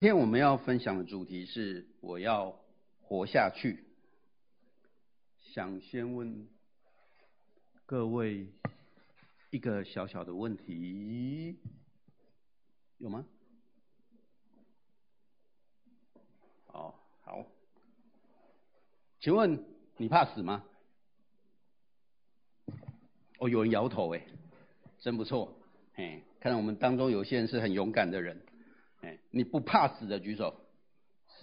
今天我们要分享的主题是我要活下去。想先问各位一个小小的问题，有吗？哦，好，请问你怕死吗？哦，有人摇头哎，真不错，哎，看来我们当中有些人是很勇敢的人。哎，你不怕死的举手。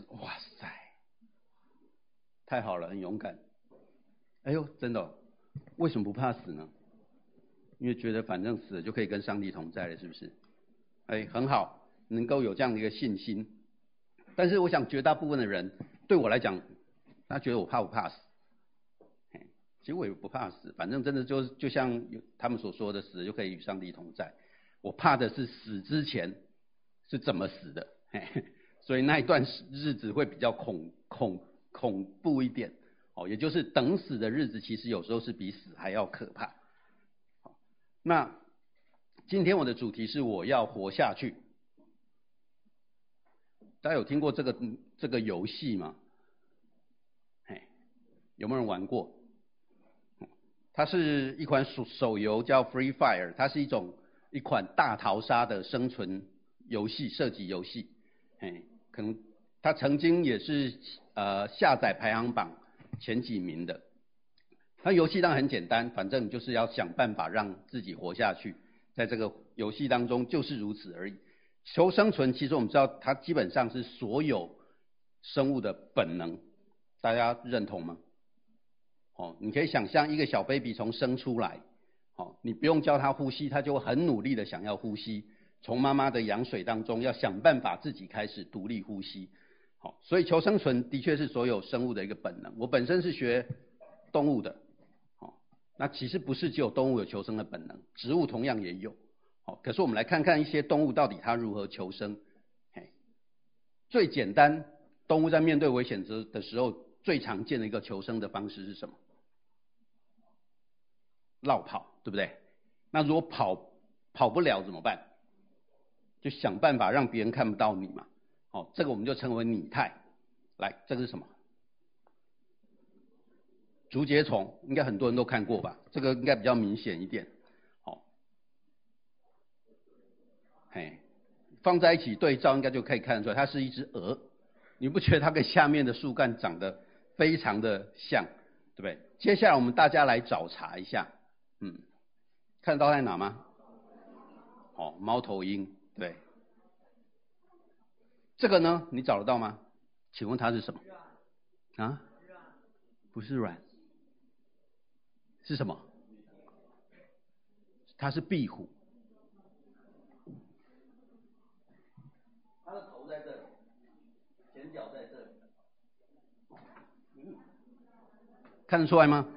哇塞，太好了，很勇敢。哎呦，真的，为什么不怕死呢？因为觉得反正死了就可以跟上帝同在了，是不是？哎，很好，能够有这样的一个信心。但是我想绝大部分的人，对我来讲，他觉得我怕不怕死？哎，其实我也不怕死，反正真的就就像他们所说的，死了就可以与上帝同在。我怕的是死之前。是怎么死的？嘿，所以那一段日子会比较恐恐恐怖一点哦，也就是等死的日子，其实有时候是比死还要可怕。那今天我的主题是我要活下去。大家有听过这个这个游戏吗？嘿，有没有人玩过？它是一款手手游，叫 Free Fire，它是一种一款大逃杀的生存。游戏射击游戏，哎，可能他曾经也是呃下载排行榜前几名的。他游戏当然很简单，反正就是要想办法让自己活下去，在这个游戏当中就是如此而已。求生存，其实我们知道，它基本上是所有生物的本能，大家认同吗？哦，你可以想象一个小 baby 从生出来，哦，你不用教他呼吸，他就很努力的想要呼吸。从妈妈的羊水当中，要想办法自己开始独立呼吸。好，所以求生存的确是所有生物的一个本能。我本身是学动物的，好，那其实不是只有动物有求生的本能，植物同样也有。好，可是我们来看看一些动物到底它如何求生。嘿，最简单，动物在面对危险之的时候，最常见的一个求生的方式是什么？落跑，对不对？那如果跑跑不了怎么办？就想办法让别人看不到你嘛，好，这个我们就称为拟态。来，这个是什么？竹节虫，应该很多人都看过吧？这个应该比较明显一点。好，嘿，放在一起对照，应该就可以看得出来，它是一只蛾。你不觉得它跟下面的树干长得非常的像，对不对？接下来我们大家来找茬一下，嗯，看到在哪吗？哦，猫头鹰。对，这个呢，你找得到吗？请问它是什么？啊？不是软，是什么？它是壁虎。它的头在这里，前脚在这里。嗯，看得出来吗？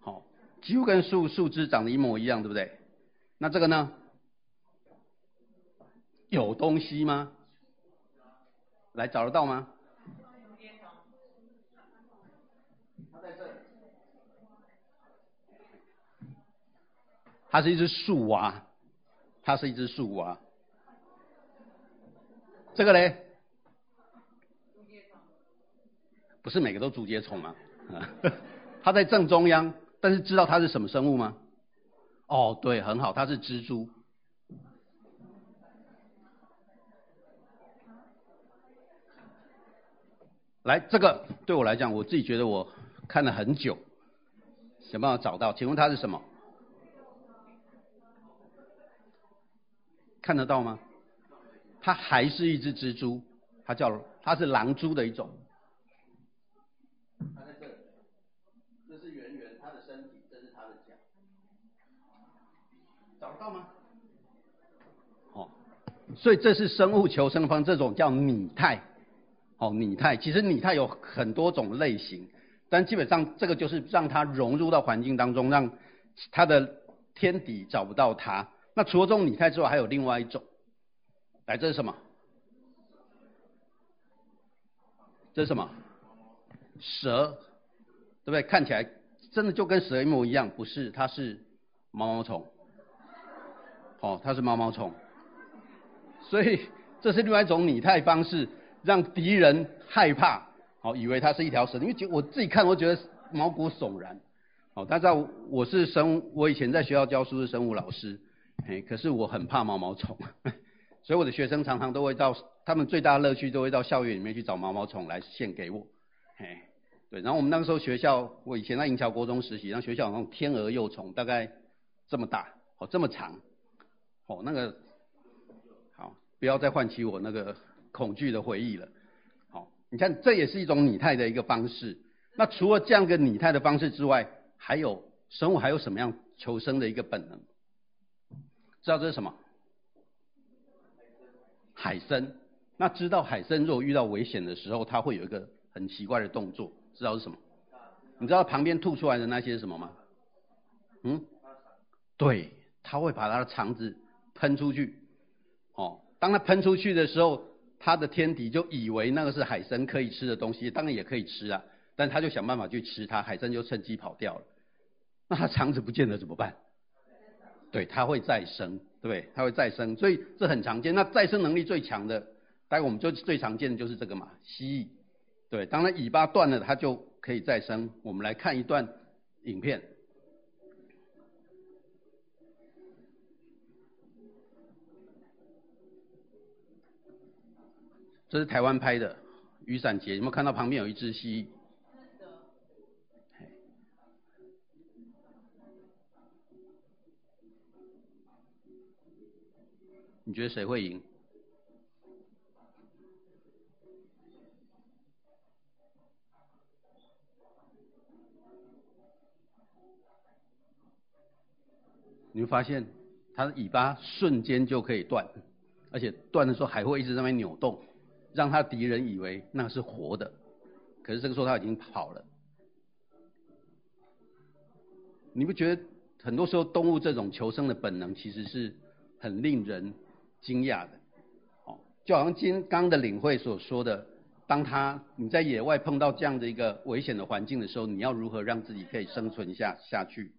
好，几乎跟树树枝长得一模一样，对不对？那这个呢？有东西吗？来，找得到吗？它在这。它是一只树蛙，它是一只树蛙。这个嘞？不是每个都竹节虫吗？它在正中央，但是知道它是什么生物吗？哦，对，很好，它是蜘蛛。来，这个对我来讲，我自己觉得我看了很久，想办法找到。请问它是什么？看得到吗？它还是一只蜘蛛，它叫它是狼蛛的一种。它在这里，这是圆圆它的身体，这是它的脚。找得到吗？哦，所以这是生物求生方，这种叫拟态。哦，拟态其实拟态有很多种类型，但基本上这个就是让它融入到环境当中，让它的天敌找不到它。那除了这种拟态之外，还有另外一种。来，这是什么？这是什么？蛇，对不对？看起来真的就跟蛇一模一样，不是？它是毛毛虫。哦，它是毛毛虫。所以。这是另外一种拟态方式，让敌人害怕，好，以为它是一条蛇。因为觉我自己看，我觉得毛骨悚然。好，大家我是生，我以前在学校教书是生物老师，哎，可是我很怕毛毛虫，所以我的学生常常都会到，他们最大的乐趣都会到校园里面去找毛毛虫来献给我，哎，对。然后我们那个时候学校，我以前在银桥国中实习，然后学校有那种天鹅幼虫，大概这么大，哦，这么长，哦，那个。好不要再唤起我那个恐惧的回忆了。好，你看，这也是一种拟态的一个方式。那除了这样一个拟态的方式之外，还有生物还有什么样求生的一个本能？知道这是什么？海参。那知道海参如果遇到危险的时候，它会有一个很奇怪的动作，知道是什么？你知道旁边吐出来的那些什么吗？嗯？对，它会把它的肠子喷出去。哦。当它喷出去的时候，它的天敌就以为那个是海参可以吃的东西，当然也可以吃啊，但他就想办法去吃它，海参就趁机跑掉了。那它肠子不见了怎么办？对，它会再生，对不对？它会再生，所以这很常见。那再生能力最强的，待会我们就最常见的就是这个嘛，蜥蜴。对，当它尾巴断了，它就可以再生。我们来看一段影片。这是台湾拍的雨伞节，有没有看到旁边有一只蜥蜴？你觉得谁会赢？你会发现它的尾巴瞬间就可以断，而且断的时候还会一直在那边扭动。让他敌人以为那是活的，可是这个时候他已经跑了。你不觉得很多时候动物这种求生的本能其实是很令人惊讶的？哦，就好像今刚的领会所说的，当他你在野外碰到这样的一个危险的环境的时候，你要如何让自己可以生存下下去？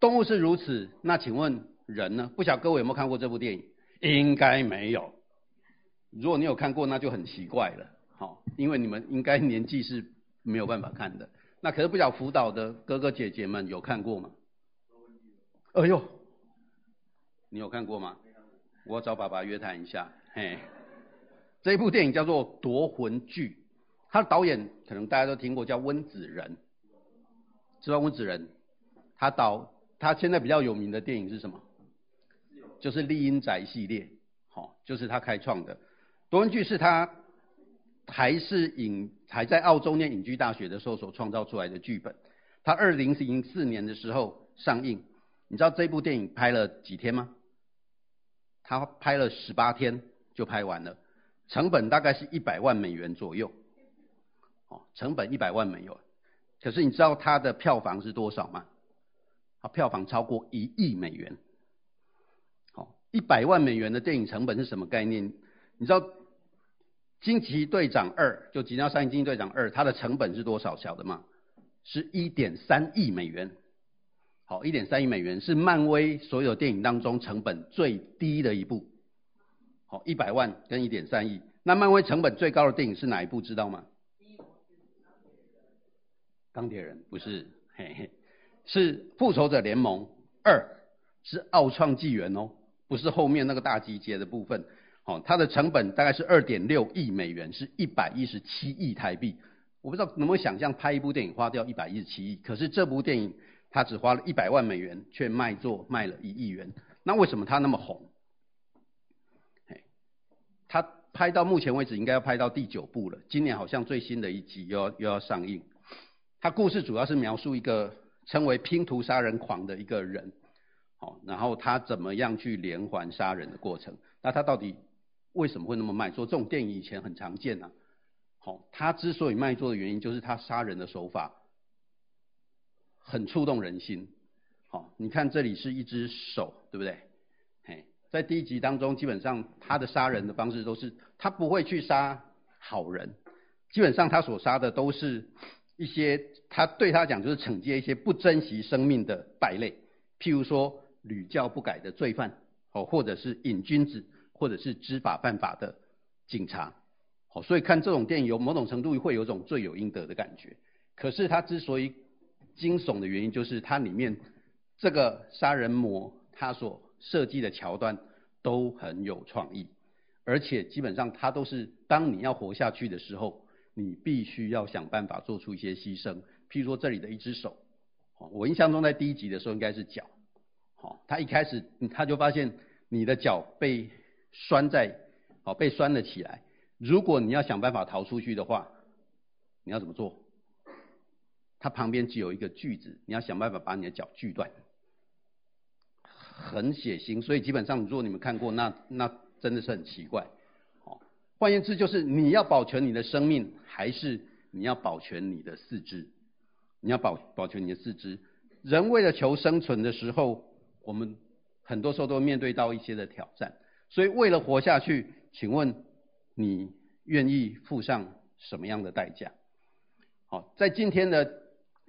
动物是如此，那请问人呢？不晓各位有没有看过这部电影？应该没有。如果你有看过，那就很奇怪了，好，因为你们应该年纪是没有办法看的。那可是不晓辅导的哥哥姐姐们有看过吗？哎呦，你有看过吗？我找爸爸约谈一下。嘿，这一部电影叫做《夺魂剧》，他的导演可能大家都听过，叫温子仁。知道温子仁？他导他现在比较有名的电影是什么？就是《厉阴宅》系列，好，就是他开创的。夺魂锯是他还是隐还在澳洲念隐居大学的时候所创造出来的剧本。他二零零四年的时候上映，你知道这部电影拍了几天吗？他拍了十八天就拍完了，成本大概是一百万美元左右。哦，成本一百万美元，可是你知道他的票房是多少吗？他票房超过一亿美元。好，一百万美元的电影成本是什么概念？你知道？惊奇队长二就即将上映，惊奇队长二它的成本是多少？晓得吗？是一点三亿美元。好，一点三亿美元是漫威所有电影当中成本最低的一部。好，一百万跟一点三亿，那漫威成本最高的电影是哪一部？知道吗？钢铁人不是，嘿嘿，是复仇者联盟二，是奥创纪元哦，不是后面那个大集结的部分。哦，它的成本大概是二点六亿美元，是一百一十七亿台币。我不知道能不能想象拍一部电影花掉一百一十七亿，可是这部电影它只花了一百万美元，却卖座卖了一亿元。那为什么它那么红？嘿，它拍到目前为止应该要拍到第九部了，今年好像最新的一集又要又要上映。它故事主要是描述一个称为拼图杀人狂的一个人，好，然后他怎么样去连环杀人的过程？那他到底？为什么会那么卖座？这种电影以前很常见呐、啊。好，他之所以卖座的原因，就是他杀人的手法很触动人心。好，你看这里是一只手，对不对？嘿，在第一集当中，基本上他的杀人的方式都是，他不会去杀好人，基本上他所杀的都是一些他对他讲就是惩戒一些不珍惜生命的败类，譬如说屡教不改的罪犯，哦，或者是瘾君子。或者是知法犯法的警察。好，所以看这种电影有某种程度会有种罪有应得的感觉。可是它之所以惊悚的原因，就是它里面这个杀人魔他所设计的桥段都很有创意，而且基本上他都是当你要活下去的时候，你必须要想办法做出一些牺牲。譬如说这里的一只手，哦我印象中在第一集的时候应该是脚，好，他一开始他就发现你的脚被拴在，好，被拴了起来。如果你要想办法逃出去的话，你要怎么做？它旁边只有一个锯子，你要想办法把你的脚锯断，很血腥。所以基本上，如果你们看过，那那真的是很奇怪。哦，换言之，就是你要保全你的生命，还是你要保全你的四肢？你要保保全你的四肢。人为了求生存的时候，我们很多时候都面对到一些的挑战。所以为了活下去，请问。你愿意付上什么样的代价？好，在今天的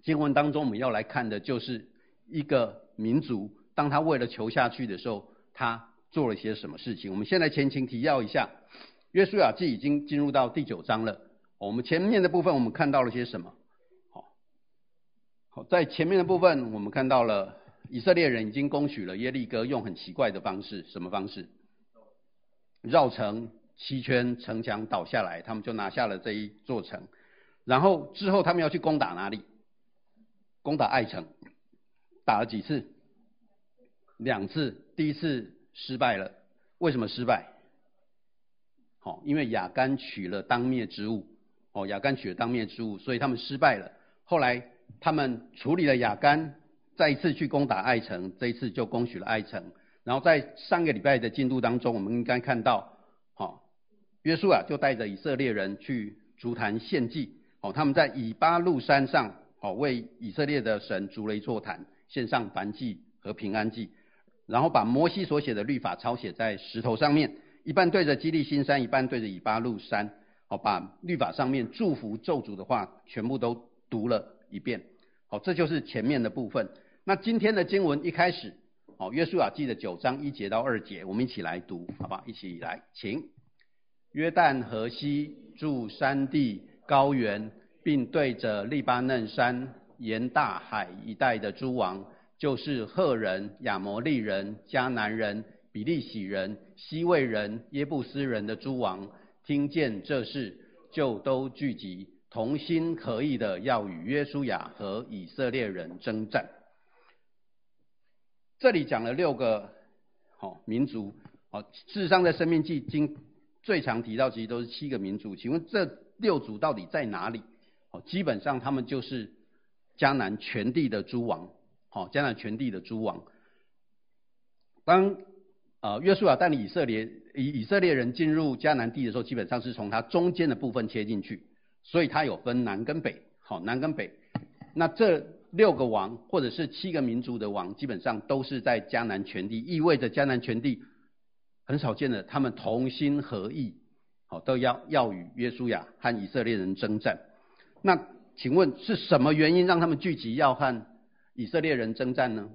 经文当中，我们要来看的就是一个民族，当他为了求下去的时候，他做了些什么事情。我们先来前情提要一下，约书亚记已经进入到第九章了。我们前面的部分，我们看到了些什么？好，好，在前面的部分，我们看到了以色列人已经攻取了耶利哥，用很奇怪的方式，什么方式？绕城。七圈城墙倒下来，他们就拿下了这一座城。然后之后他们要去攻打哪里？攻打艾城，打了几次？两次。第一次失败了，为什么失败？好，因为亚干取了当灭之物。哦，亚干取了当灭之物，所以他们失败了。后来他们处理了亚干，再一次去攻打艾城，这一次就攻取了艾城。然后在上个礼拜的进度当中，我们应该看到。约书亚就带着以色列人去足坛献祭，哦，他们在以巴路山上，哦，为以色列的神筑了一座坛，献上燔祭和平安祭，然后把摩西所写的律法抄写在石头上面，一半对着基利新山，一半对着以巴路山，哦，把律法上面祝福咒诅的话全部都读了一遍，好，这就是前面的部分。那今天的经文一开始，哦，约书亚记的九章一节到二节，我们一起来读，好吧？一起来，请。约旦河西住山地高原，并对着利巴嫩山沿大海一带的诸王，就是赫人、亚摩利人、迦南人、比利洗人、西未人、耶布斯人的诸王，听见这事，就都聚集，同心合意的要与约书亚和以色列人争战。这里讲了六个好、哦、民族，好、哦，事实上在生命记经。最常提到其实都是七个民族，请问这六族到底在哪里？哦，基本上他们就是迦南全地的诸王，好，迦南全地的诸王。当呃约书亚带领以色列以以色列人进入迦南地的时候，基本上是从它中间的部分切进去，所以它有分南跟北，好，南跟北。那这六个王或者是七个民族的王，基本上都是在迦南全地，意味着迦南全地。很少见的，他们同心合意，好，都要要与约书亚和以色列人征战。那请问是什么原因让他们聚集要和以色列人征战呢？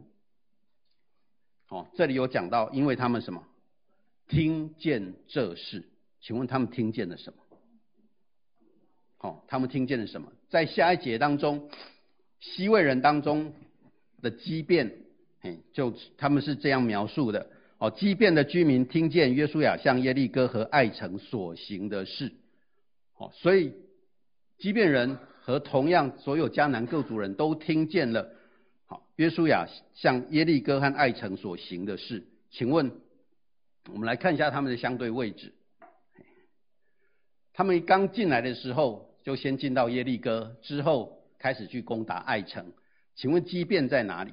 哦，这里有讲到，因为他们什么？听见这事。请问他们听见了什么？好，他们听见了什么？在下一节当中，西魏人当中的畸变，嘿，就他们是这样描述的。哦，畸变的居民听见约书亚向耶利哥和艾城所行的事，哦，所以畸变人和同样所有迦南各族人都听见了，好，约书亚向耶利哥和艾城所行的事。请问，我们来看一下他们的相对位置。他们刚进来的时候，就先进到耶利哥，之后开始去攻打艾城。请问基遍在哪里？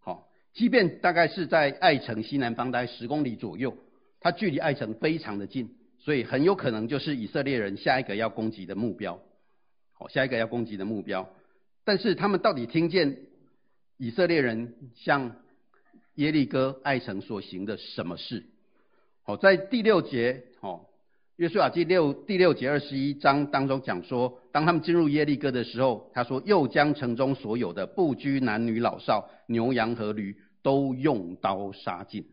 好基遍大概是在艾城西南方，大概十公里左右，它距离艾城非常的近，所以很有可能就是以色列人下一个要攻击的目标。好，下一个要攻击的目标。但是他们到底听见以色列人向耶利哥、艾城所行的什么事？好，在第六节，哦，约书亚记六第六节二十一章当中讲说，当他们进入耶利哥的时候，他说又将城中所有的不拘男女老少、牛羊和驴。都用刀杀尽。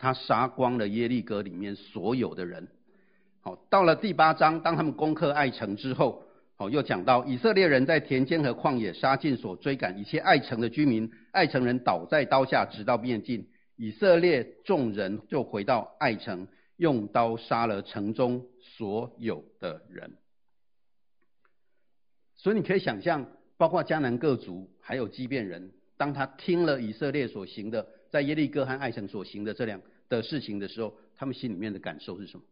他杀光了耶利哥里面所有的人。好，到了第八章，当他们攻克爱城之后，好，又讲到以色列人在田间和旷野杀尽所追赶一切爱城的居民，爱城人倒在刀下，直到灭尽。以色列众人就回到爱城，用刀杀了城中所有的人。所以你可以想象，包括迦南各族，还有基遍人，当他听了以色列所行的，在耶利哥和爱城所行的这两的事情的时候，他们心里面的感受是什么？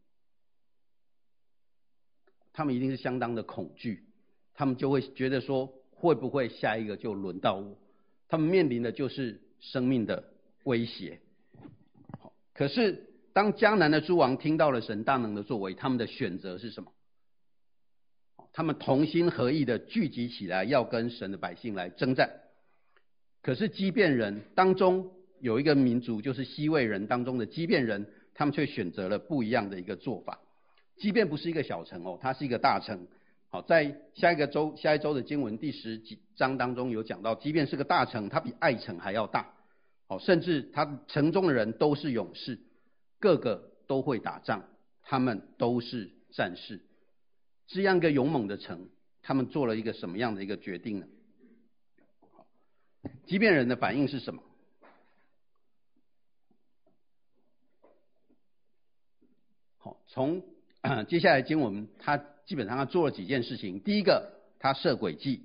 他们一定是相当的恐惧，他们就会觉得说，会不会下一个就轮到我？他们面临的就是生命的威胁。可是当江南的诸王听到了神大能的作为，他们的选择是什么？他们同心合意的聚集起来，要跟神的百姓来征战。可是基遍人当中有一个民族，就是西魏人当中的基遍人，他们却选择了不一样的一个做法。基遍不是一个小城哦，它是一个大城。好，在下一个周下一周的经文第十几章当中有讲到，基遍是个大城，它比爱城还要大。好，甚至它城中的人都是勇士，个个都会打仗，他们都是战士。这样一个勇猛的城，他们做了一个什么样的一个决定呢？即便人的反应是什么？好，从 接下来经文，他基本上他做了几件事情。第一个，他设诡计；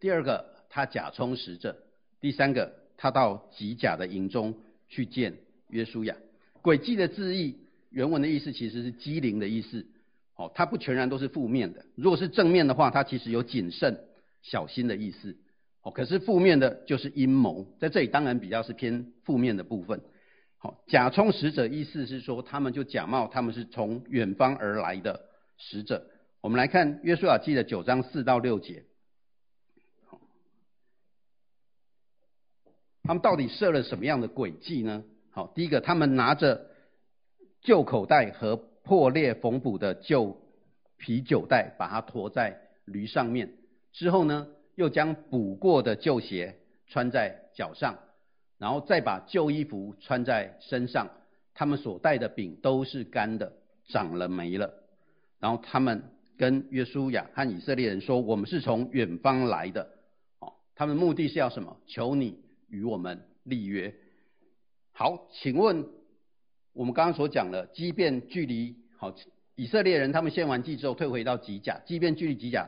第二个，他假充使者；第三个，他到吉甲的营中去见约书亚。诡计的字义，原文的意思其实是机灵的意思。哦，它不全然都是负面的。如果是正面的话，它其实有谨慎、小心的意思。哦，可是负面的就是阴谋，在这里当然比较是偏负面的部分。好，假充使者意思是说，他们就假冒他们是从远方而来的使者。我们来看约书亚记的九章四到六节。他们到底设了什么样的诡计呢？好，第一个，他们拿着旧口袋和破裂缝补的旧啤酒袋，把它驮在驴上面。之后呢，又将补过的旧鞋穿在脚上，然后再把旧衣服穿在身上。他们所带的饼都是干的，长了霉了。然后他们跟约书亚和以色列人说：“我们是从远方来的。”哦，他们目的是要什么？求你与我们立约。好，请问。我们刚刚所讲的，即便距离好，以色列人他们献完祭之后退回到吉甲，即便距离吉甲，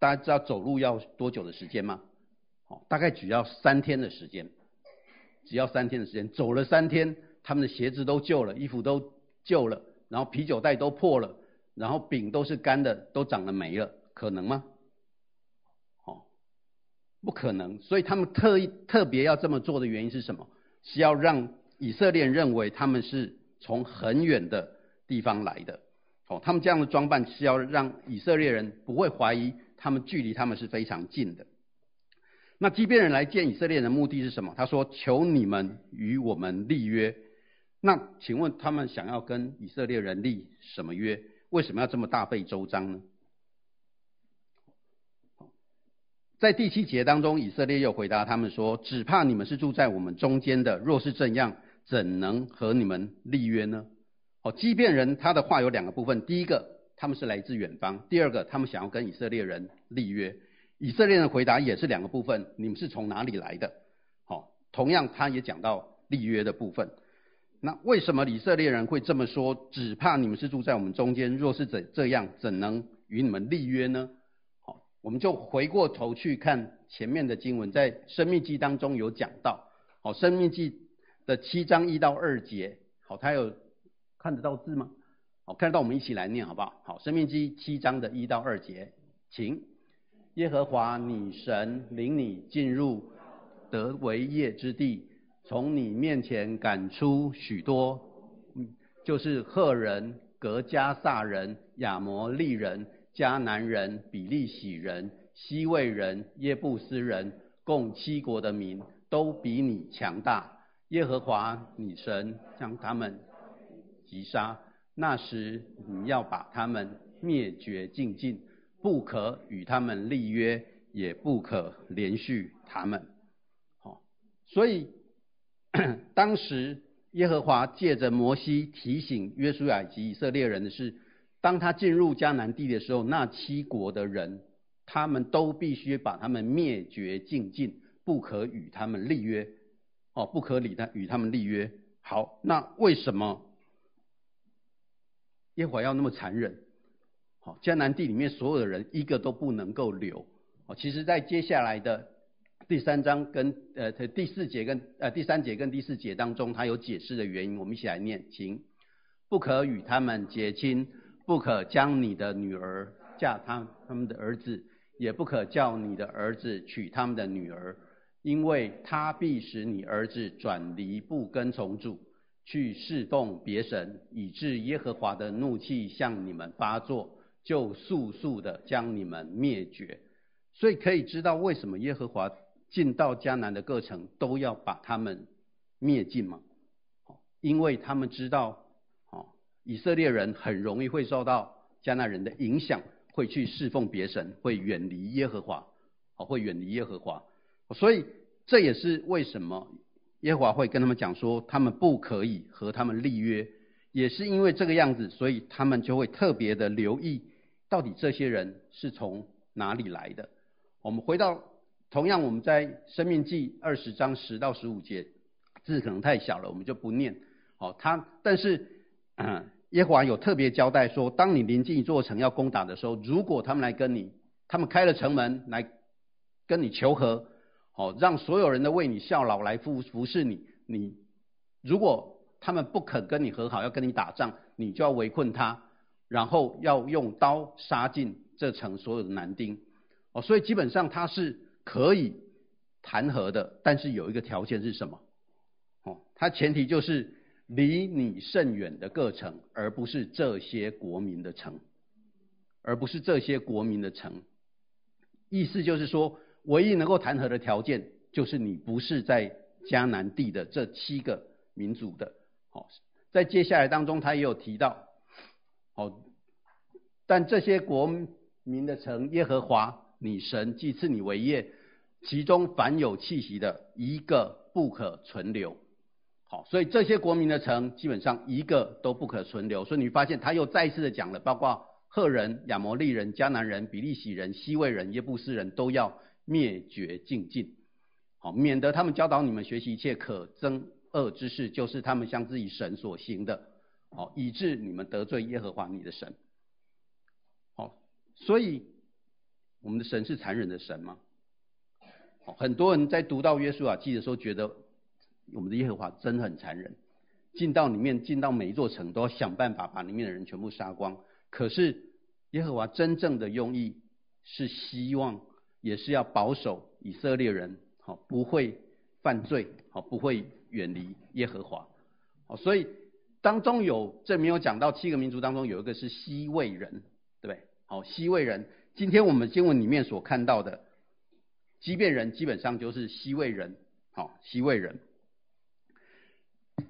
大家知道走路要多久的时间吗？好，大概只要三天的时间，只要三天的时间，走了三天，他们的鞋子都旧了，衣服都旧了，然后啤酒袋都破了，然后饼都是干的，都长了霉了，可能吗？哦，不可能，所以他们特意特别要这么做的原因是什么？是要让。以色列认为他们是从很远的地方来的，哦，他们这样的装扮是要让以色列人不会怀疑他们距离他们是非常近的。那基遍人来见以色列人的目的是什么？他说：“求你们与我们立约。”那请问他们想要跟以色列人立什么约？为什么要这么大费周章呢？在第七节当中，以色列又回答他们说：“只怕你们是住在我们中间的，若是这样。”怎能和你们立约呢？哦，基遍人他的话有两个部分，第一个他们是来自远方，第二个他们想要跟以色列人立约。以色列人的回答也是两个部分，你们是从哪里来的？好，同样他也讲到立约的部分。那为什么以色列人会这么说？只怕你们是住在我们中间，若是怎这样，怎能与你们立约呢？我们就回过头去看前面的经文，在生命记当中有讲到，好，生命记。的七章一到二节，好，他有看得到字吗？好，看得到，我们一起来念好不好？好，生命记七章的一到二节，请耶和华你神领你进入得为业之地，从你面前赶出许多，就是赫人、格加撒人、亚摩利人、迦南人、比利洗人、西魏人、耶布斯人，共七国的民，都比你强大。耶和华你神将他们击杀，那时你要把他们灭绝净尽，不可与他们立约，也不可连续他们。好，所以 当时耶和华借着摩西提醒约书亚及以色列人的是，当他进入迦南地的时候，那七国的人，他们都必须把他们灭绝净尽，不可与他们立约。哦，不可理他与他们立约。好，那为什么耶和华要那么残忍？好，迦南地里面所有的人一个都不能够留。哦，其实，在接下来的第三章跟呃第四节跟呃第三节跟第四节当中，他有解释的原因，我们一起来念，请不可与他们结亲，不可将你的女儿嫁他他们的儿子，也不可叫你的儿子娶他们的女儿。因为他必使你儿子转离不跟从主，去侍奉别神，以致耶和华的怒气向你们发作，就速速的将你们灭绝。所以可以知道为什么耶和华进到迦南的各城都要把他们灭尽吗？因为他们知道，以色列人很容易会受到迦南人的影响，会去侍奉别神，会远离耶和华，哦，会远离耶和华。所以这也是为什么耶和华会跟他们讲说，他们不可以和他们立约，也是因为这个样子，所以他们就会特别的留意，到底这些人是从哪里来的。我们回到同样我们在生命记二十章十到十五节，字可能太小了，我们就不念。好，他但是嗯，耶和华有特别交代说，当你临近一座城要攻打的时候，如果他们来跟你，他们开了城门来跟你求和。哦，让所有人都为你效劳来服服侍你。你如果他们不肯跟你和好，要跟你打仗，你就要围困他，然后要用刀杀尽这城所有的男丁。哦，所以基本上他是可以谈和的，但是有一个条件是什么？哦，他前提就是离你甚远的各城，而不是这些国民的城，而不是这些国民的城。意思就是说。唯一能够谈和的条件，就是你不是在迦南地的这七个民族的。好，在接下来当中，他也有提到，好，但这些国民的城，耶和华你神既赐你为业，其中凡有气息的，一个不可存留。好，所以这些国民的城，基本上一个都不可存留。所以你发现他又再一次的讲了，包括赫人、亚摩利人、迦南人、比利洗人、西魏人、耶布斯人都要。灭绝净尽，好，免得他们教导你们学习一切可憎恶之事，就是他们向自己神所行的，好，以致你们得罪耶和华你的神。好，所以我们的神是残忍的神吗？很多人在读到约书亚记的时候，觉得我们的耶和华真的很残忍，进到里面，进到每一座城，都要想办法把里面的人全部杀光。可是耶和华真正的用意是希望。也是要保守以色列人，好，不会犯罪，好，不会远离耶和华，好，所以当中有这没有讲到七个民族当中有一个是希魏人，对不对？好，希魏人，今天我们经文里面所看到的畸变人基本上就是希魏人，好，希魏人。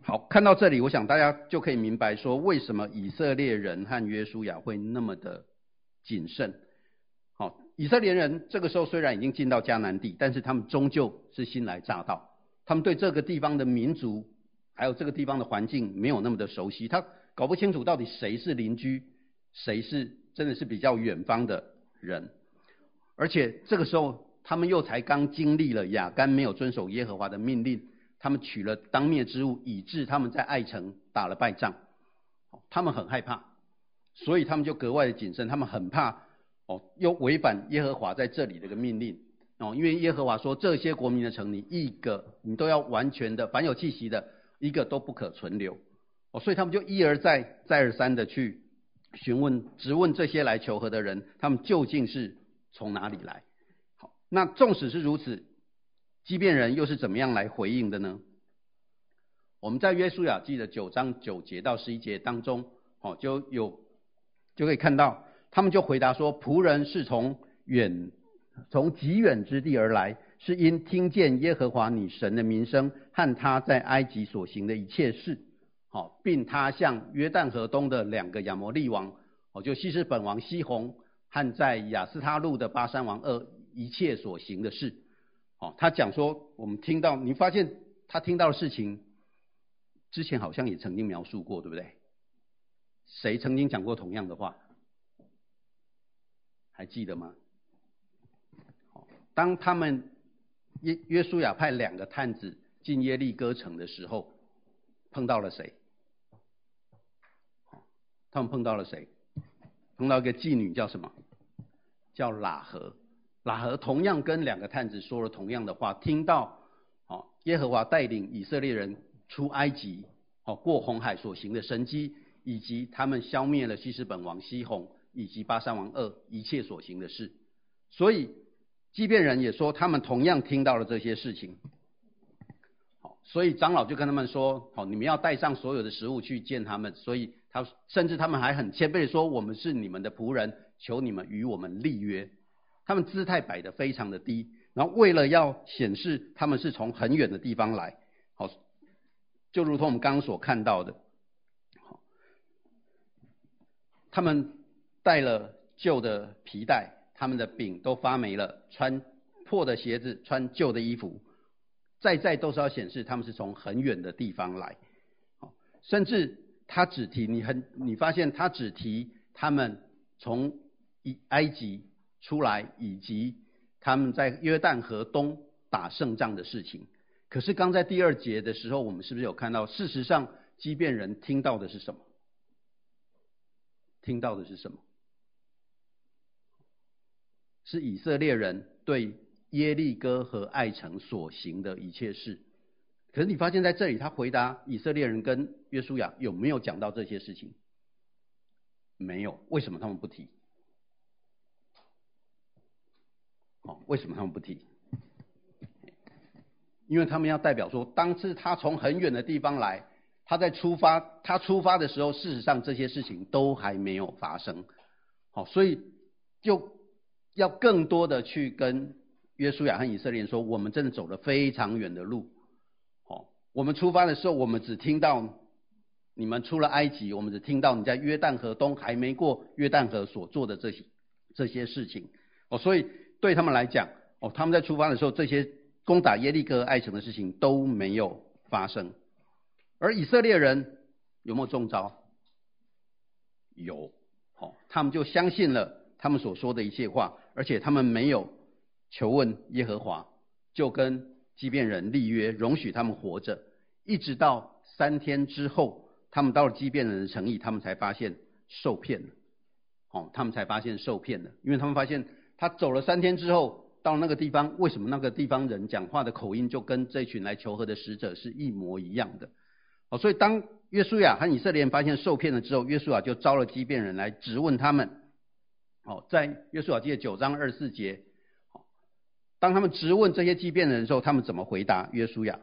好，看到这里，我想大家就可以明白说，为什么以色列人和约书亚会那么的谨慎。好以色列人这个时候虽然已经进到迦南地，但是他们终究是新来乍到，他们对这个地方的民族，还有这个地方的环境没有那么的熟悉，他搞不清楚到底谁是邻居，谁是真的是比较远方的人，而且这个时候他们又才刚经历了亚干没有遵守耶和华的命令，他们取了当灭之物，以致他们在爱城打了败仗，他们很害怕，所以他们就格外的谨慎，他们很怕。哦，又违反耶和华在这里的一个命令哦，因为耶和华说，这些国民的城，你一个你都要完全的，凡有气息的，一个都不可存留哦，所以他们就一而再再而三的去询问、质问这些来求和的人，他们究竟是从哪里来？好，那纵使是如此，即便人又是怎么样来回应的呢？我们在约书亚记的九章九节到十一节当中，哦，就有就可以看到。他们就回答说：“仆人是从远，从极远之地而来，是因听见耶和华你神的名声和他在埃及所行的一切事，好，并他向约旦河东的两个亚摩利王，哦，就西施本王西宏和在亚斯他录的巴珊王二一切所行的事，哦，他讲说，我们听到，你发现他听到的事情，之前好像也曾经描述过，对不对？谁曾经讲过同样的话？还记得吗？当他们约约书亚派两个探子进耶利哥城的时候，碰到了谁？他们碰到了谁？碰到一个妓女叫什么？叫喇合。喇合同样跟两个探子说了同样的话，听到，哦，耶和华带领以色列人出埃及，哦，过红海所行的神迹，以及他们消灭了西施本王西宏以及巴珊王二一切所行的事，所以即便人也说他们同样听到了这些事情。好，所以长老就跟他们说，好，你们要带上所有的食物去见他们。所以他甚至他们还很谦卑的说，我们是你们的仆人，求你们与我们立约。他们姿态摆得非常的低，然后为了要显示他们是从很远的地方来，好，就如同我们刚刚所看到的，好，他们带了旧的皮带，他们的饼都发霉了，穿破的鞋子，穿旧的衣服，在在都是要显示他们是从很远的地方来，好，甚至他只提你很，你发现他只提他们从埃及。出来，以及他们在约旦河东打胜仗的事情。可是刚在第二节的时候，我们是不是有看到？事实上，基遍人听到的是什么？听到的是什么？是以色列人对耶利哥和爱城所行的一切事。可是你发现在这里，他回答以色列人跟约书亚有没有讲到这些事情？没有。为什么他们不提？为什么他们不提？因为他们要代表说，当次他从很远的地方来，他在出发，他出发的时候，事实上这些事情都还没有发生。好，所以就要更多的去跟约书亚和以色列人说，我们真的走了非常远的路。好，我们出发的时候，我们只听到你们出了埃及，我们只听到你在约旦河东还没过约旦河所做的这些这些事情。哦，所以。对他们来讲，哦，他们在出发的时候，这些攻打耶利哥、爱城的事情都没有发生。而以色列人有没有中招？有，好，他们就相信了他们所说的一切话，而且他们没有求问耶和华，就跟基遍人立约，容许他们活着，一直到三天之后，他们到了基遍人的城邑，他们才发现受骗了。哦，他们才发现受骗了，因为他们发现。他走了三天之后，到那个地方，为什么那个地方人讲话的口音就跟这群来求和的使者是一模一样的？哦，所以当约书亚和以色列人发现受骗了之后，约书亚就招了畸变人来质问他们。哦，在约书亚记的九章二十四节，当他们质问这些畸变人的时候，他们怎么回答约书亚？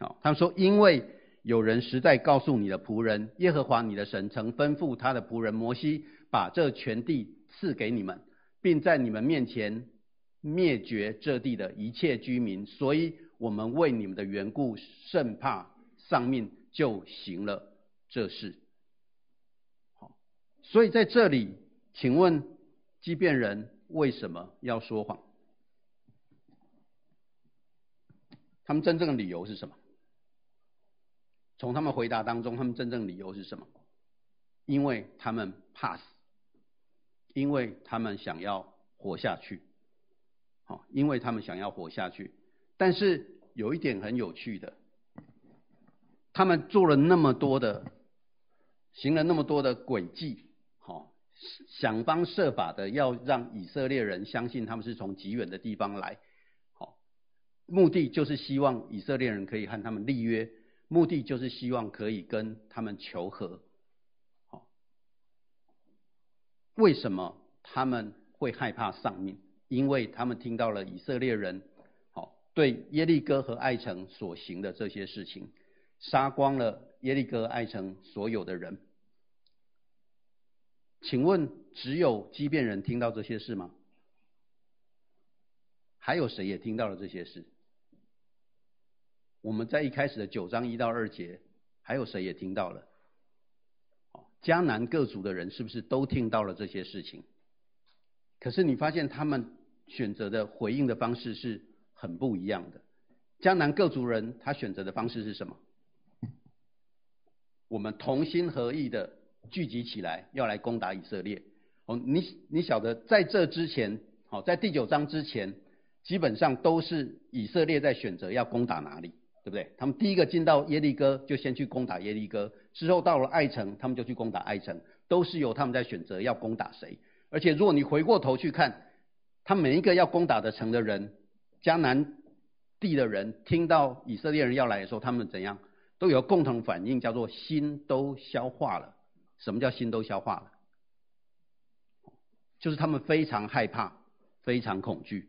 哦，他们说：因为有人实在告诉你的仆人耶和华你的神曾吩咐他的仆人摩西，把这全地赐给你们。并在你们面前灭绝这地的一切居民，所以我们为你们的缘故甚怕丧命，就行了这事。好，所以在这里，请问基遍人为什么要说谎？他们真正的理由是什么？从他们回答当中，他们真正理由是什么？因为他们怕死。因为他们想要活下去，好，因为他们想要活下去。但是有一点很有趣的，他们做了那么多的，行了那么多的诡计，好，想方设法的要让以色列人相信他们是从极远的地方来，好，目的就是希望以色列人可以和他们立约，目的就是希望可以跟他们求和。为什么他们会害怕丧命？因为他们听到了以色列人，好，对耶利哥和爱城所行的这些事情，杀光了耶利哥、爱城所有的人。请问，只有畸变人听到这些事吗？还有谁也听到了这些事？我们在一开始的九章一到二节，还有谁也听到了？迦南各族的人是不是都听到了这些事情？可是你发现他们选择的回应的方式是很不一样的。迦南各族人他选择的方式是什么？我们同心合意的聚集起来，要来攻打以色列。哦，你你晓得，在这之前，好，在第九章之前，基本上都是以色列在选择要攻打哪里，对不对？他们第一个进到耶利哥，就先去攻打耶利哥；之后到了艾城，他们就去攻打艾城，都是由他们在选择要攻打谁。而且，如果你回过头去看，他每一个要攻打的城的人，迦南地的人，听到以色列人要来的时候，他们怎样？都有共同反应，叫做心都消化了。什么叫心都消化了？就是他们非常害怕，非常恐惧。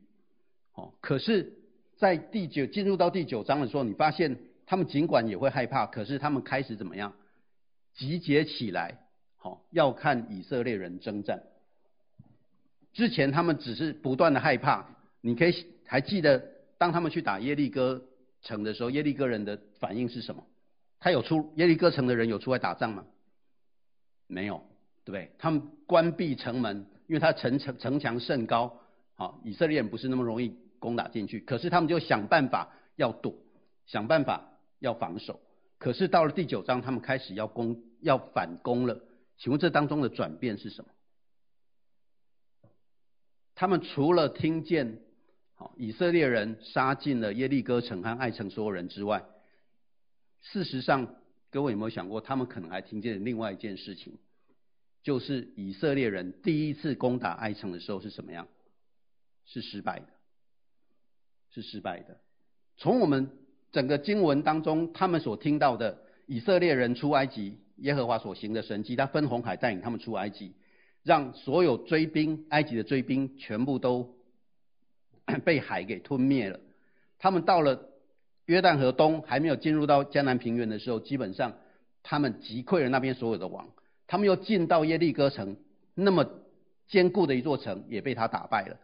哦，可是，在第九进入到第九章的时候，你发现他们尽管也会害怕，可是他们开始怎么样？集结起来，好，要看以色列人征战。之前他们只是不断的害怕。你可以还记得，当他们去打耶利哥城的时候，耶利哥人的反应是什么？他有出耶利哥城的人有出来打仗吗？没有，对不对？他们关闭城门，因为他城城城墙甚高，好，以色列人不是那么容易攻打进去。可是他们就想办法要躲，想办法要防守。可是到了第九章，他们开始要攻，要反攻了。请问这当中的转变是什么？他们除了听见，好，以色列人杀尽了耶利哥城和艾城所有人之外，事实上，各位有没有想过，他们可能还听见另外一件事情，就是以色列人第一次攻打艾城的时候是什么样？是失败的，是失败的。从我们整个经文当中，他们所听到的以色列人出埃及，耶和华所行的神迹，他分红海带领他们出埃及，让所有追兵，埃及的追兵全部都 被海给吞灭了。他们到了。约旦河东还没有进入到迦南平原的时候，基本上他们击溃了那边所有的王。他们又进到耶利哥城，那么坚固的一座城也被他打败了。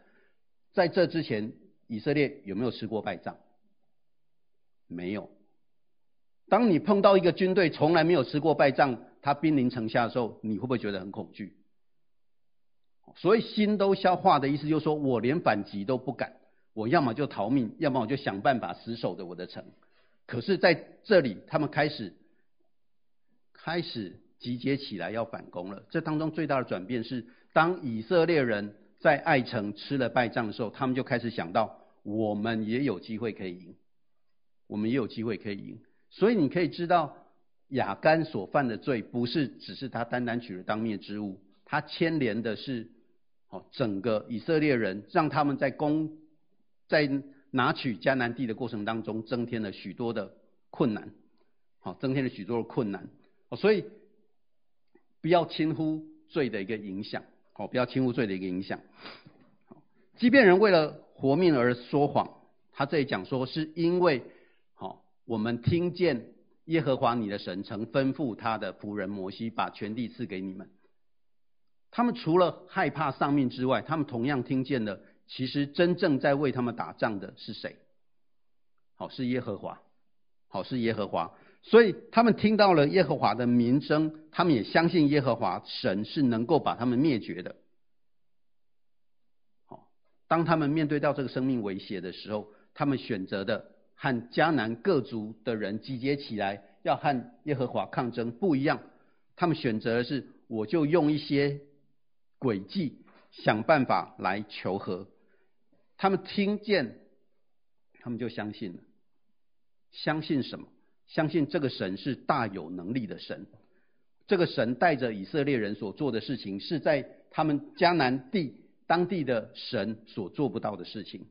在这之前，以色列有没有吃过败仗？没有。当你碰到一个军队从来没有吃过败仗，他兵临城下的时候，你会不会觉得很恐惧？所以心都消化的意思就是说，我连反击都不敢。我要么就逃命，要么我就想办法死守着我的城。可是在这里，他们开始开始集结起来要反攻了。这当中最大的转变是，当以色列人在艾城吃了败仗的时候，他们就开始想到，我们也有机会可以赢，我们也有机会可以赢。所以你可以知道，亚干所犯的罪，不是只是他单单取了当灭之物，他牵连的是哦整个以色列人，让他们在攻。在拿取迦南地的过程当中，增添了许多的困难，好，增添了许多的困难，所以不要轻忽罪的一个影响，好，不要轻忽罪的一个影响。即便人为了活命而说谎，他这里讲说是因为，我们听见耶和华你的神曾吩咐他的仆人摩西把全地赐给你们。他们除了害怕丧命之外，他们同样听见了。其实真正在为他们打仗的是谁？好，是耶和华。好，是耶和华。所以他们听到了耶和华的名声，他们也相信耶和华神是能够把他们灭绝的。好，当他们面对到这个生命威胁的时候，他们选择的和迦南各族的人集结起来，要和耶和华抗争不一样。他们选择的是，我就用一些诡计，想办法来求和。他们听见，他们就相信了。相信什么？相信这个神是大有能力的神。这个神带着以色列人所做的事情，是在他们迦南地当地的神所做不到的事情。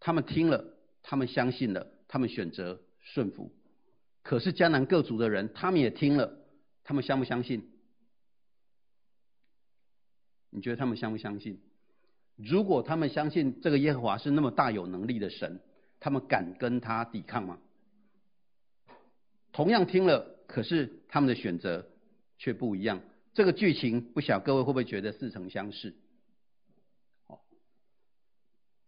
他们听了，他们相信了，他们选择顺服。可是迦南各族的人，他们也听了，他们相不相信？你觉得他们相不相信？如果他们相信这个耶和华是那么大有能力的神，他们敢跟他抵抗吗？同样听了，可是他们的选择却不一样。这个剧情不晓各位会不会觉得似曾相识？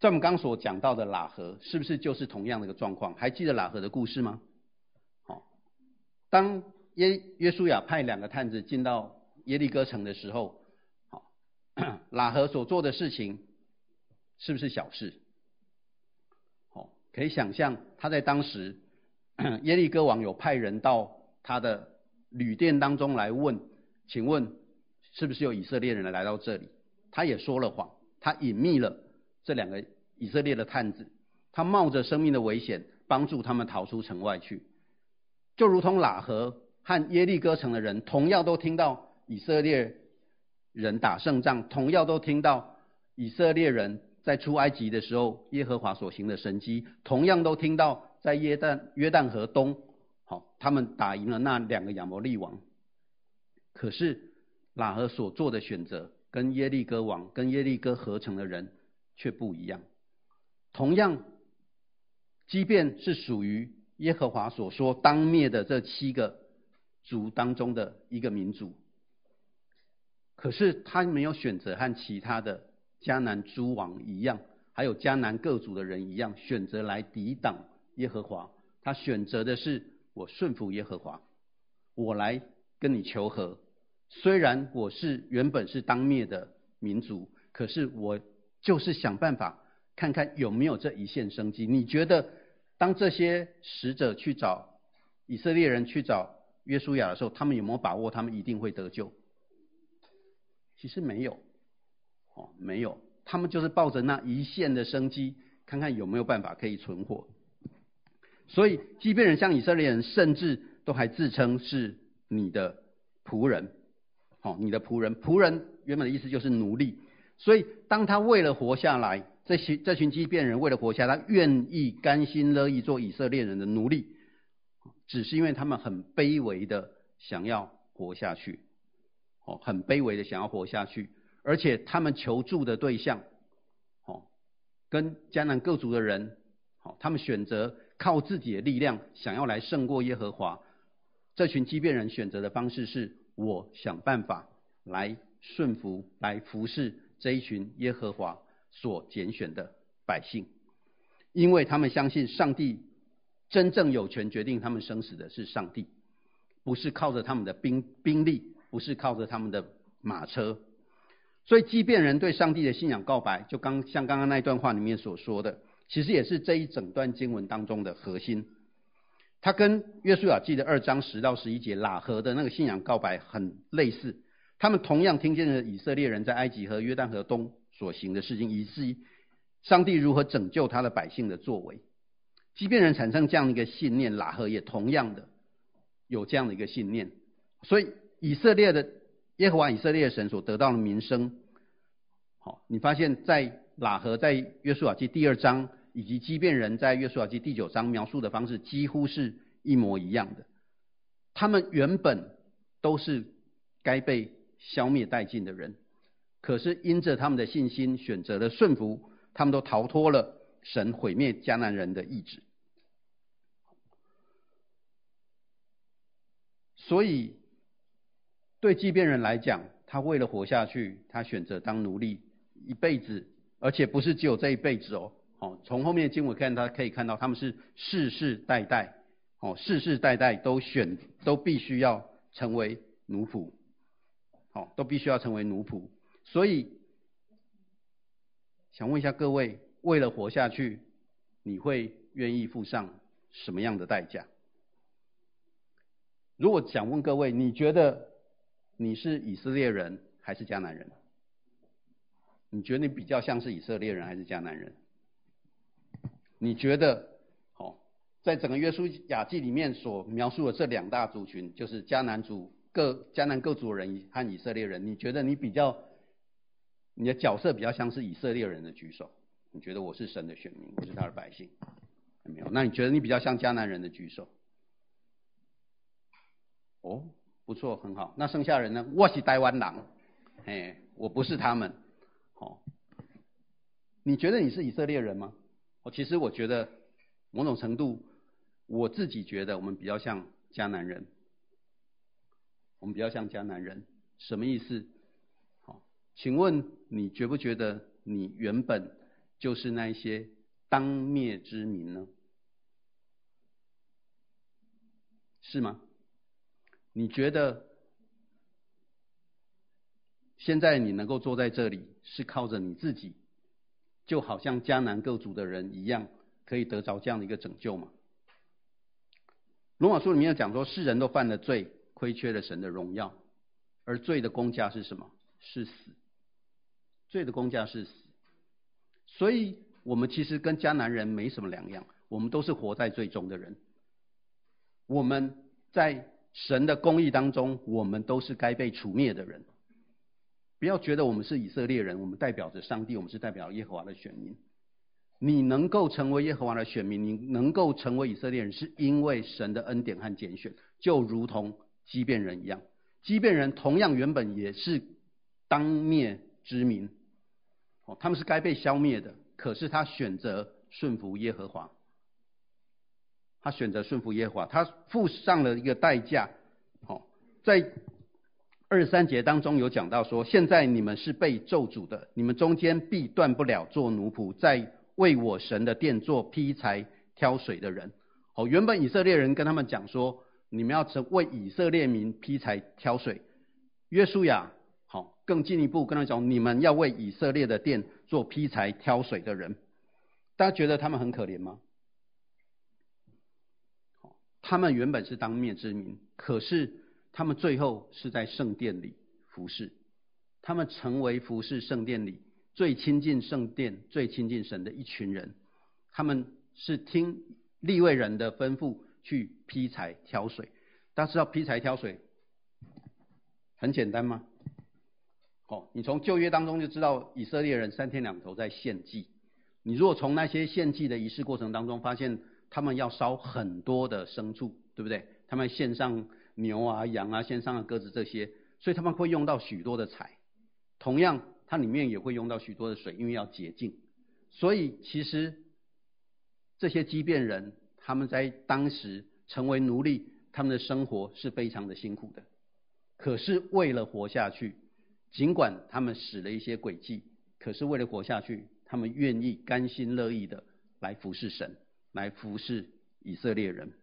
在我们刚所讲到的喇合，是不是就是同样的一个状况？还记得喇合的故事吗？好，当耶约书亚派两个探子进到耶利哥城的时候。好 喇合所做的事情是不是小事？好，可以想象他在当时 耶利哥王有派人到他的旅店当中来问，请问是不是有以色列人来到这里？他也说了谎，他隐秘了这两个以色列的探子，他冒着生命的危险帮助他们逃出城外去，就如同喇合和耶利哥城的人，同样都听到以色列人打胜仗，同样都听到以色列人在出埃及的时候耶和华所行的神迹，同样都听到在约旦约旦河东，好，他们打赢了那两个亚摩利王。可是喇合所做的选择，跟耶利哥王、跟耶利哥合成的人却不一样。同样，即便是属于耶和华所说当灭的这七个族当中的一个民族，可是他没有选择和其他的迦南诸王一样，还有迦南各族的人一样，选择来抵挡耶和华。他选择的是我顺服耶和华，我来跟你求和。虽然我是原本是当灭的民族，可是我就是想办法看看有没有这一线生机。你觉得，当这些使者去找以色列人去找约书亚的时候，他们有没有把握他们一定会得救？其实没有，哦，没有，他们就是抱着那一线的生机，看看有没有办法可以存活。所以，即便人像以色列人，甚至都还自称是你的仆人。好，你的仆人，仆人原本的意思就是奴隶。所以，当他为了活下来，这群这群畸变人为了活下来，他愿意甘心乐意做以色列人的奴隶，只是因为他们很卑微的想要活下去。哦，很卑微的想要活下去，而且他们求助的对象，哦，跟迦南各族的人，好，他们选择靠自己的力量想要来胜过耶和华。这群畸变人选择的方式是。我想办法来顺服、来服侍这一群耶和华所拣选的百姓，因为他们相信上帝真正有权决定他们生死的是上帝，不是靠着他们的兵兵力，不是靠着他们的马车。所以，即便人对上帝的信仰告白，就刚像刚刚那一段话里面所说的，其实也是这一整段经文当中的核心。他跟约书亚记的二章十到十一节喇合的那个信仰告白很类似，他们同样听见了以色列人在埃及和约旦河东所行的事情，以及上帝如何拯救他的百姓的作为。即便人产生这样的一个信念，喇合也同样的有这样的一个信念。所以以色列的耶和华以色列神所得到的名声，好，你发现在喇合在约书亚记第二章。以及即便人在约书亚记第九章描述的方式几乎是一模一样的。他们原本都是该被消灭殆尽的人，可是因着他们的信心选择了顺服，他们都逃脱了神毁灭迦南人的意志。所以对基遍人来讲，他为了活下去，他选择当奴隶一辈子，而且不是只有这一辈子哦。哦，从后面的经文看，他可以看到他们是世世代代，哦，世世代代都选，都必须要成为奴仆，好，都必须要成为奴仆。所以，想问一下各位，为了活下去，你会愿意付上什么样的代价？如果想问各位，你觉得你是以色列人还是迦南人？你觉得你比较像是以色列人还是迦南人？你觉得，好，在整个约书亚记里面所描述的这两大族群，就是迦南族各迦南各族人和以色列人，你觉得你比较，你的角色比较像是以色列人的举手？你觉得我是神的选民，我是他的百姓，没有？那你觉得你比较像迦南人的举手？哦，不错，很好。那剩下人呢？我是台湾人，哎，我不是他们。哦，你觉得你是以色列人吗？我其实我觉得，某种程度，我自己觉得我们比较像迦南人。我们比较像迦南人，什么意思？好，请问你觉不觉得你原本就是那一些当灭之民呢？是吗？你觉得现在你能够坐在这里，是靠着你自己？就好像迦南各族的人一样，可以得着这样的一个拯救吗？罗马书里面有讲说，世人都犯了罪，亏缺了神的荣耀，而罪的工价是什么？是死。罪的工价是死。所以，我们其实跟迦南人没什么两样，我们都是活在罪中的人。我们在神的公义当中，我们都是该被除灭的人。不要觉得我们是以色列人，我们代表着上帝，我们是代表耶和华的选民。你能够成为耶和华的选民，你能够成为以色列人，是因为神的恩典和拣选，就如同畸变人一样。畸变人同样原本也是当灭之民，哦，他们是该被消灭的，可是他选择顺服耶和华。他选择顺服耶和华，他付上了一个代价。哦，在二十三节当中有讲到说，现在你们是被咒诅的，你们中间必断不了做奴仆，在为我神的殿做劈柴挑水的人。哦，原本以色列人跟他们讲说，你们要成为以色列民劈柴挑水。约书亚，好，更进一步跟他讲，你们要为以色列的殿做劈柴挑水的人。大家觉得他们很可怜吗？他们原本是当灭之民，可是他们最后是在圣殿里服侍，他们成为服侍圣殿里最亲近圣殿、最亲近神的一群人。他们是听立位人的吩咐去劈柴挑水。大家知道劈柴挑水很简单吗？哦，你从旧约当中就知道以色列人三天两头在献祭。你如果从那些献祭的仪式过程当中发现，他们要烧很多的牲畜，对不对？他们献上牛啊、羊啊，献上的鸽子这些，所以他们会用到许多的柴。同样，它里面也会用到许多的水，因为要洁净。所以，其实这些畸变人，他们在当时成为奴隶，他们的生活是非常的辛苦的。可是为了活下去，尽管他们使了一些诡计，可是为了活下去，他们愿意甘心乐意的来服侍神。来服侍以色列人，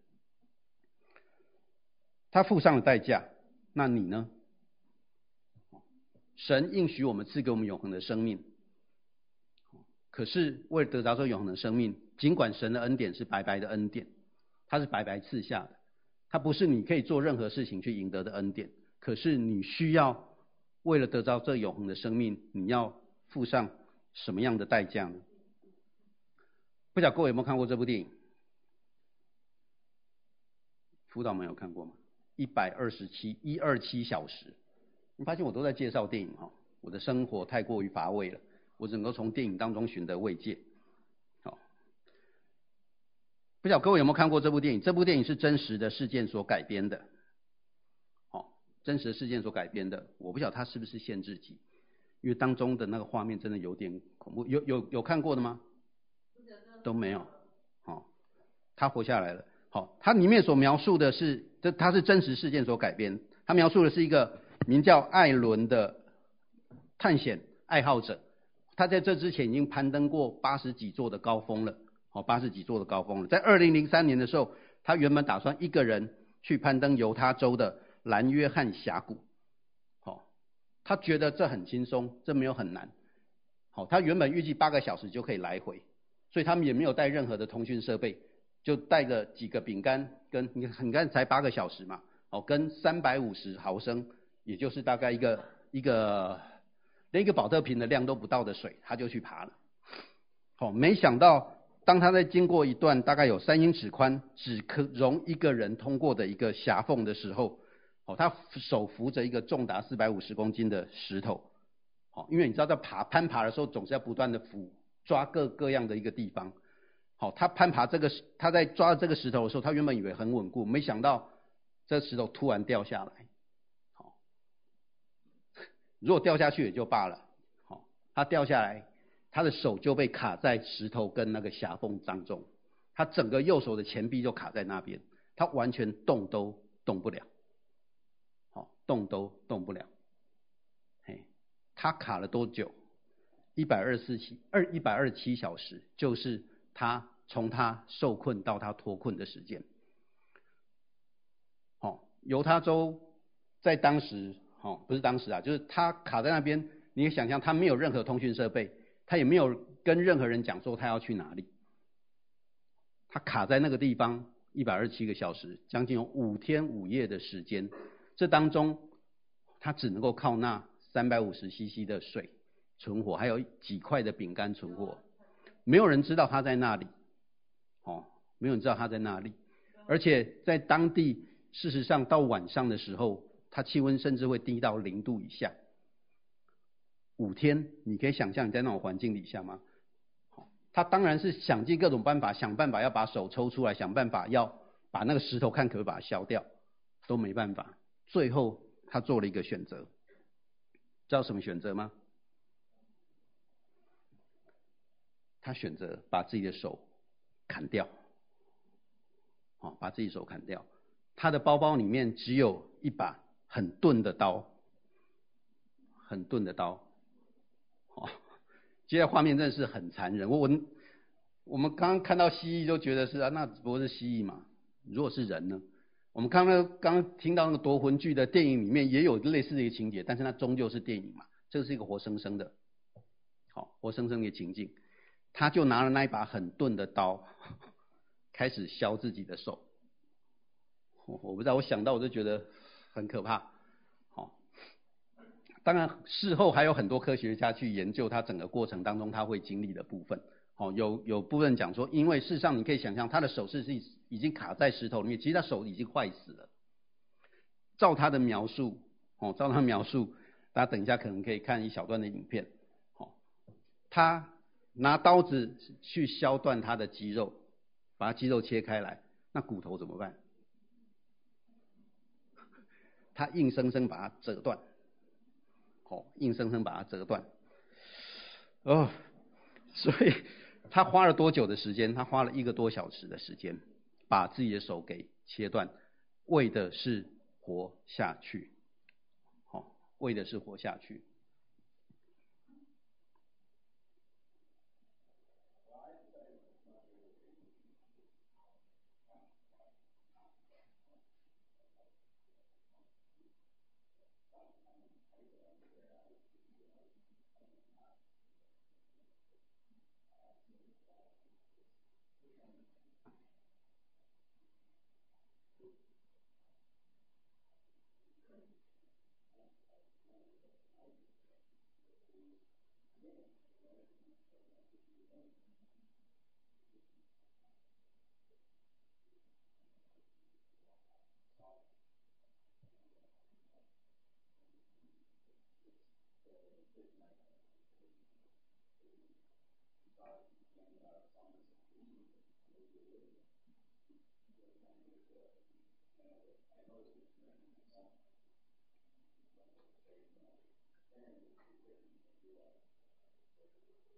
他付上了代价，那你呢？神应许我们赐给我们永恒的生命，可是为了得到这永恒的生命，尽管神的恩典是白白的恩典，它是白白赐下的，它不是你可以做任何事情去赢得的恩典，可是你需要为了得到这永恒的生命，你要付上什么样的代价呢？不晓各位有没有看过这部电影？辅导们有看过吗？一百二十七一二七小时，你发现我都在介绍电影哈，我的生活太过于乏味了，我只能够从电影当中寻得慰藉。不晓得各位有没有看过这部电影？这部电影是真实的事件所改编的，好，真实的事件所改编的，我不晓得它是不是限制级，因为当中的那个画面真的有点恐怖，有有有看过的吗？都没有，好，他活下来了。好，他里面所描述的是，这他是真实事件所改编。他描述的是一个名叫艾伦的探险爱好者，他在这之前已经攀登过八十几座的高峰了，好，八十几座的高峰了。在二零零三年的时候，他原本打算一个人去攀登犹他州的蓝约翰峡谷，好，他觉得这很轻松，这没有很难，好，他原本预计八个小时就可以来回。所以他们也没有带任何的通讯设备，就带着几个饼干，跟你看，你看才八个小时嘛，哦，跟三百五十毫升，也就是大概一个一个连一个保特瓶的量都不到的水，他就去爬了。好，没想到当他在经过一段大概有三英尺宽，只可容一个人通过的一个狭缝的时候，哦，他手扶着一个重达四百五十公斤的石头，哦，因为你知道在爬攀爬的时候总是要不断的扶。抓各各样的一个地方，好，他攀爬这个，他在抓这个石头的时候，他原本以为很稳固，没想到这石头突然掉下来，好，如果掉下去也就罢了，好，他掉下来，他的手就被卡在石头跟那个狭缝当中，他整个右手的前臂就卡在那边，他完全动都动不了，好，动都动不了，嘿，他卡了多久？一百二十七二一百二十七小时，就是他从他受困到他脱困的时间。好，犹他州在当时，好，不是当时啊，就是他卡在那边。你也想象，他没有任何通讯设备，他也没有跟任何人讲说他要去哪里。他卡在那个地方一百二十七个小时，将近有五天五夜的时间。这当中他只能够靠那三百五十 CC 的水存活，还有几块的饼干存活，没有人知道他在那里，哦，没有人知道他在那里，而且在当地，事实上到晚上的时候，它气温甚至会低到零度以下。五天，你可以想象你在那种环境底下吗？他当然是想尽各种办法，想办法要把手抽出来，想办法要把那个石头看可不可以把它削掉，都没办法。最后他做了一个选择，知道什么选择吗？他选择把自己的手砍掉，好，把自己手砍掉。他的包包里面只有一把很钝的刀，很钝的刀。哦接下来画面真的是很残忍。我我我们刚刚看到蜥蜴就觉得是啊，那只不过是蜥蜴嘛。如果是人呢？我们刚刚刚听到那个夺魂锯的电影里面也有类似的一个情节，但是那终究是电影嘛。这是一个活生生的，好，活生生的情境。他就拿了那一把很钝的刀，开始削自己的手。我我不知道，我想到我就觉得很可怕。当然，事后还有很多科学家去研究他整个过程当中他会经历的部分。哦，有有部分讲说，因为事实上你可以想象他的手是是已经卡在石头里面，其实他手已经坏死了。照他的描述，哦，照他描述，大家等一下可能可以看一小段的影片。哦，他拿刀子去削断他的肌肉，把他肌肉切开来，那骨头怎么办？他硬生生把它折断。哦，硬生生把它折断，哦，所以他花了多久的时间？他花了一个多小时的时间，把自己的手给切断，为的是活下去。好，哦，为的是活下去。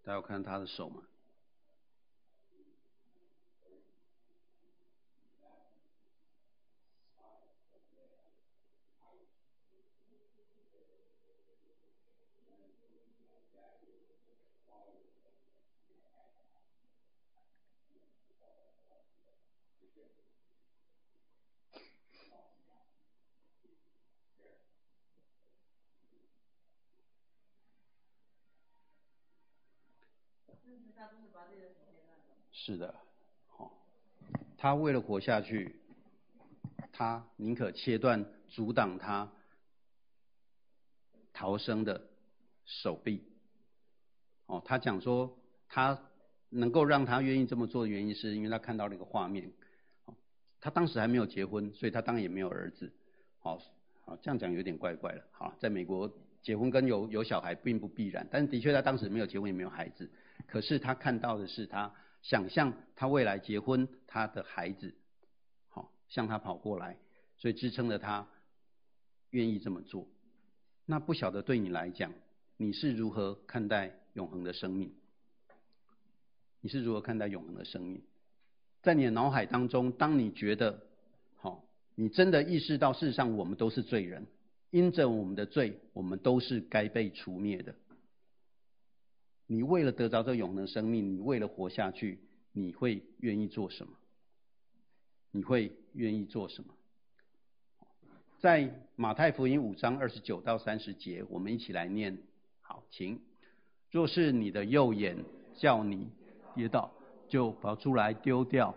大家看他的手吗？是的，好，他为了活下去，他宁可切断阻挡他逃生的手臂。哦，他讲说，他能够让他愿意这么做的原因，是因为他看到了一个画面。他当时还没有结婚，所以他当然也没有儿子。好，好，这样讲有点怪怪的。好，在美国结婚跟有有小孩并不必然，但是的确他当时没有结婚也没有孩子。可是他看到的是他。想象他未来结婚，他的孩子，好向他跑过来，所以支撑了他愿意这么做。那不晓得对你来讲，你是如何看待永恒的生命？你是如何看待永恒的生命？在你的脑海当中，当你觉得好，你真的意识到，事实上我们都是罪人，因着我们的罪，我们都是该被除灭的。你为了得着这永恒生命，你为了活下去，你会愿意做什么？你会愿意做什么？在马太福音五章二十九到三十节，我们一起来念。好，请。若是你的右眼叫你跌倒，就拔出来丢掉；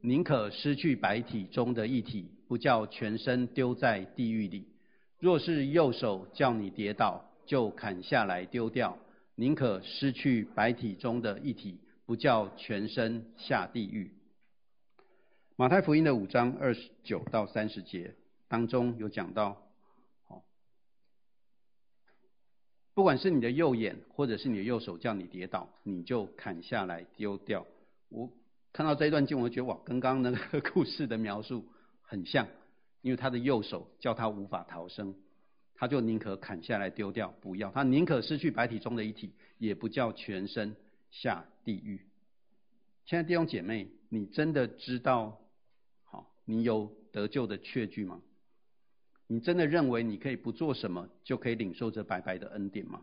宁可失去白体中的一体，不叫全身丢在地狱里。若是右手叫你跌倒，就砍下来丢掉，宁可失去百体中的一体，不叫全身下地狱。马太福音的五章二十九到三十节当中有讲到。不管是你的右眼，或者是你的右手叫你跌倒，你就砍下来丢掉。我看到这一段经文，我觉得哇，跟刚刚那个故事的描述很像，因为他的右手叫他无法逃生，他就宁可砍下来丢掉，不要，他宁可失去白体中的一体，也不叫全身下地狱。亲爱的弟兄姐妹，你真的知道，好，你有得救的确据吗？你真的认为你可以不做什么就可以领受这白白的恩典吗？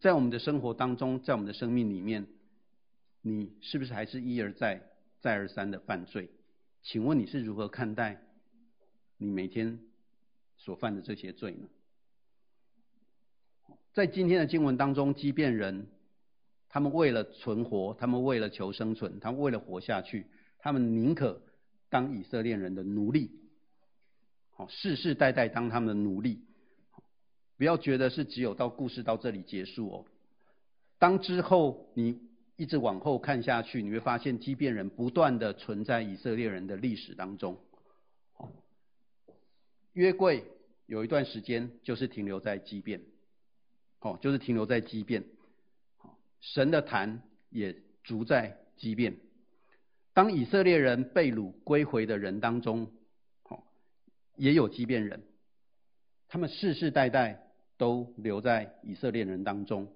在我们的生活当中，在我们的生命里面，你是不是还是一而再、再而三的犯罪？请问你是如何看待你每天所犯的这些罪呢？在今天的经文当中，基遍人他们为了存活，他们为了求生存，他们为了活下去，他们宁可当以色列人的奴隶。好，世世代代当他们的奴隶，不要觉得是只有到故事到这里结束哦。当之后你一直往后看下去，你会发现基遍人不断的存在以色列人的历史当中。约柜有一段时间就是停留在畸变，哦，就是停留在基遍。神的坛也逐在畸变。当以色列人被掳归回的人当中。哦也有畸变人，他们世世代代都留在以色列人当中，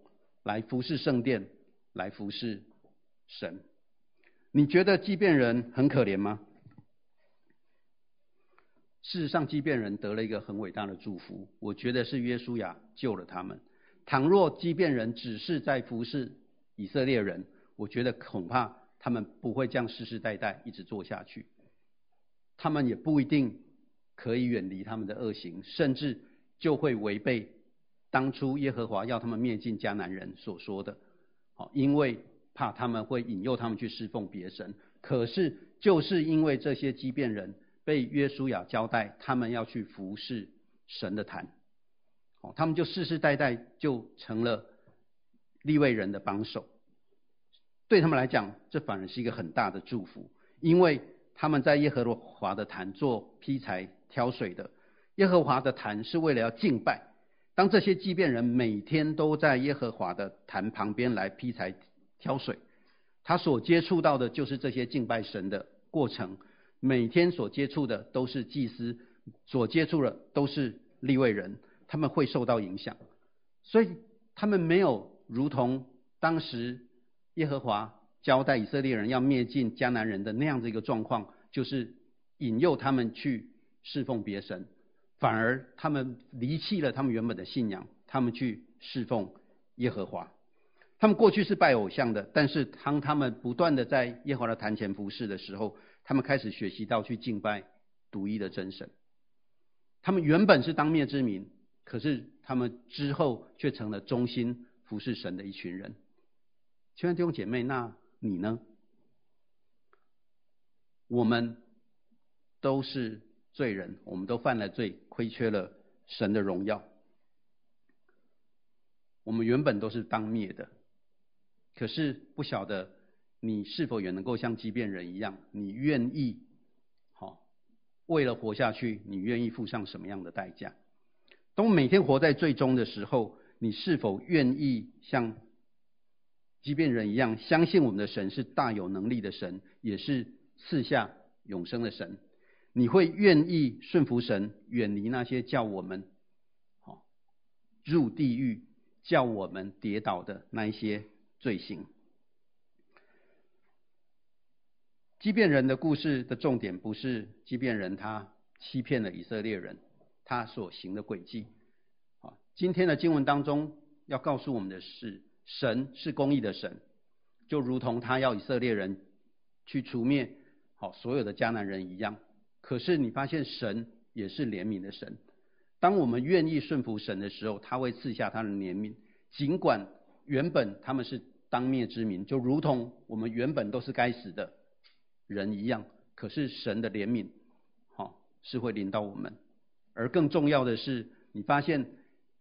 来服侍圣殿，来服侍神。你觉得畸变人很可怜吗？事实上，畸变人得了一个很伟大的祝福，我觉得是约书亚救了他们。倘若畸变人只是在服侍以色列人，我觉得恐怕他们不会这样世世代代一直做下去，他们也不一定。可以远离他们的恶行，甚至就会违背当初耶和华要他们灭尽迦南人所说的，好，因为怕他们会引诱他们去侍奉别神。可是就是因为这些畸变人被约书亚交代，他们要去服侍神的坛，哦，他们就世世代代就成了利未人的帮手。对他们来讲，这反而是一个很大的祝福，因为他们在耶和华的坛做劈柴。挑水的耶和华的坛是为了要敬拜。当这些基遍人每天都在耶和华的坛旁边来劈柴挑水，他所接触到的就是这些敬拜神的过程。每天所接触的都是祭司，所接触的都是利未人，他们会受到影响。所以他们没有如同当时耶和华交代以色列人要灭尽迦南人的那样子一个状况，就是引诱他们去。侍奉别神，反而他们离弃了他们原本的信仰，他们去侍奉耶和华。他们过去是拜偶像的，但是当他们不断的在耶和华的坛前服侍的时候，他们开始学习到去敬拜独一的真神。他们原本是当灭之民，可是他们之后却成了忠心服侍神的一群人。亲爱的弟兄姐妹，那你呢？我们都是。罪人，我们都犯了罪，亏缺了神的荣耀。我们原本都是当灭的，可是不晓得你是否也能够像畸变人一样，你愿意好为了活下去，你愿意付上什么样的代价？当每天活在最终的时候，你是否愿意像畸变人一样，相信我们的神是大有能力的神，也是赐下永生的神？你会愿意顺服神，远离那些叫我们好入地狱、叫我们跌倒的那一些罪行？基遍人的故事的重点不是基遍人他欺骗了以色列人，他所行的诡计。啊，今天的经文当中要告诉我们的是，神是公义的神，就如同他要以色列人去除灭好所有的迦南人一样。可是你发现神也是怜悯的神，当我们愿意顺服神的时候，他会赐下他的怜悯。尽管原本他们是当灭之民，就如同我们原本都是该死的人一样，可是神的怜悯，好是会临到我们。而更重要的是，你发现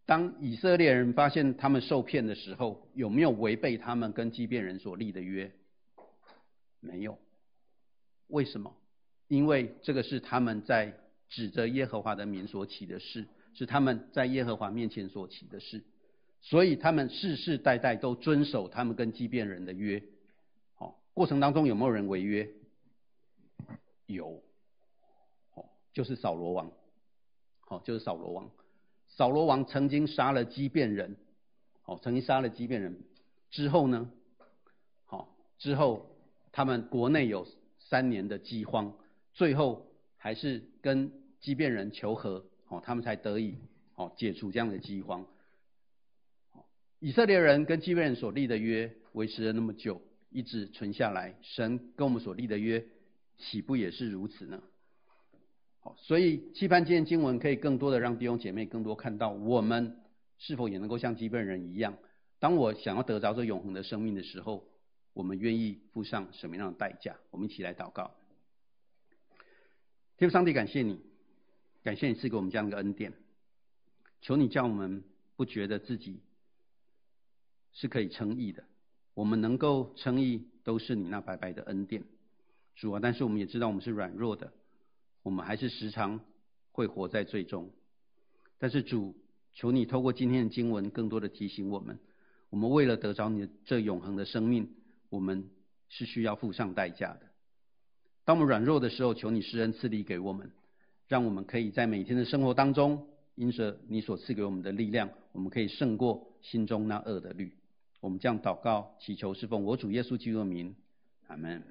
当以色列人发现他们受骗的时候，有没有违背他们跟基遍人所立的约？没有。为什么？因为这个是他们在指着耶和华的名所起的誓，是他们在耶和华面前所起的誓，所以他们世世代代都遵守他们跟畸变人的约。好，过程当中有没有人违约？有，哦，就是扫罗王，好，就是扫罗王。扫罗王曾经杀了畸变人，哦，曾经杀了畸变人之后呢，好，之后他们国内有三年的饥荒。最后还是跟畸变人求和，哦，他们才得以哦解除这样的饥荒。以色列人跟基遍人所立的约维持了那么久，一直存下来，神跟我们所立的约岂不也是如此呢？好，所以期盼今天经文可以更多的让弟兄姐妹更多看到，我们是否也能够像基遍人一样，当我想要得着这永恒的生命的时候，我们愿意付上什么样的代价？我们一起来祷告。天父上帝，感谢你，感谢你赐给我们这样一个恩典。求你叫我们不觉得自己是可以称义的，我们能够称义都是你那白白的恩典，主啊！但是我们也知道我们是软弱的，我们还是时常会活在罪中。但是主，求你透过今天的经文，更多的提醒我们：我们为了得着你的这永恒的生命，我们是需要付上代价的。当我们软弱的时候，求你施恩赐力给我们，让我们可以在每天的生活当中，因着你所赐给我们的力量，我们可以胜过心中那恶的律。我们这样祷告，祈求是奉我主耶稣基督的名，阿门。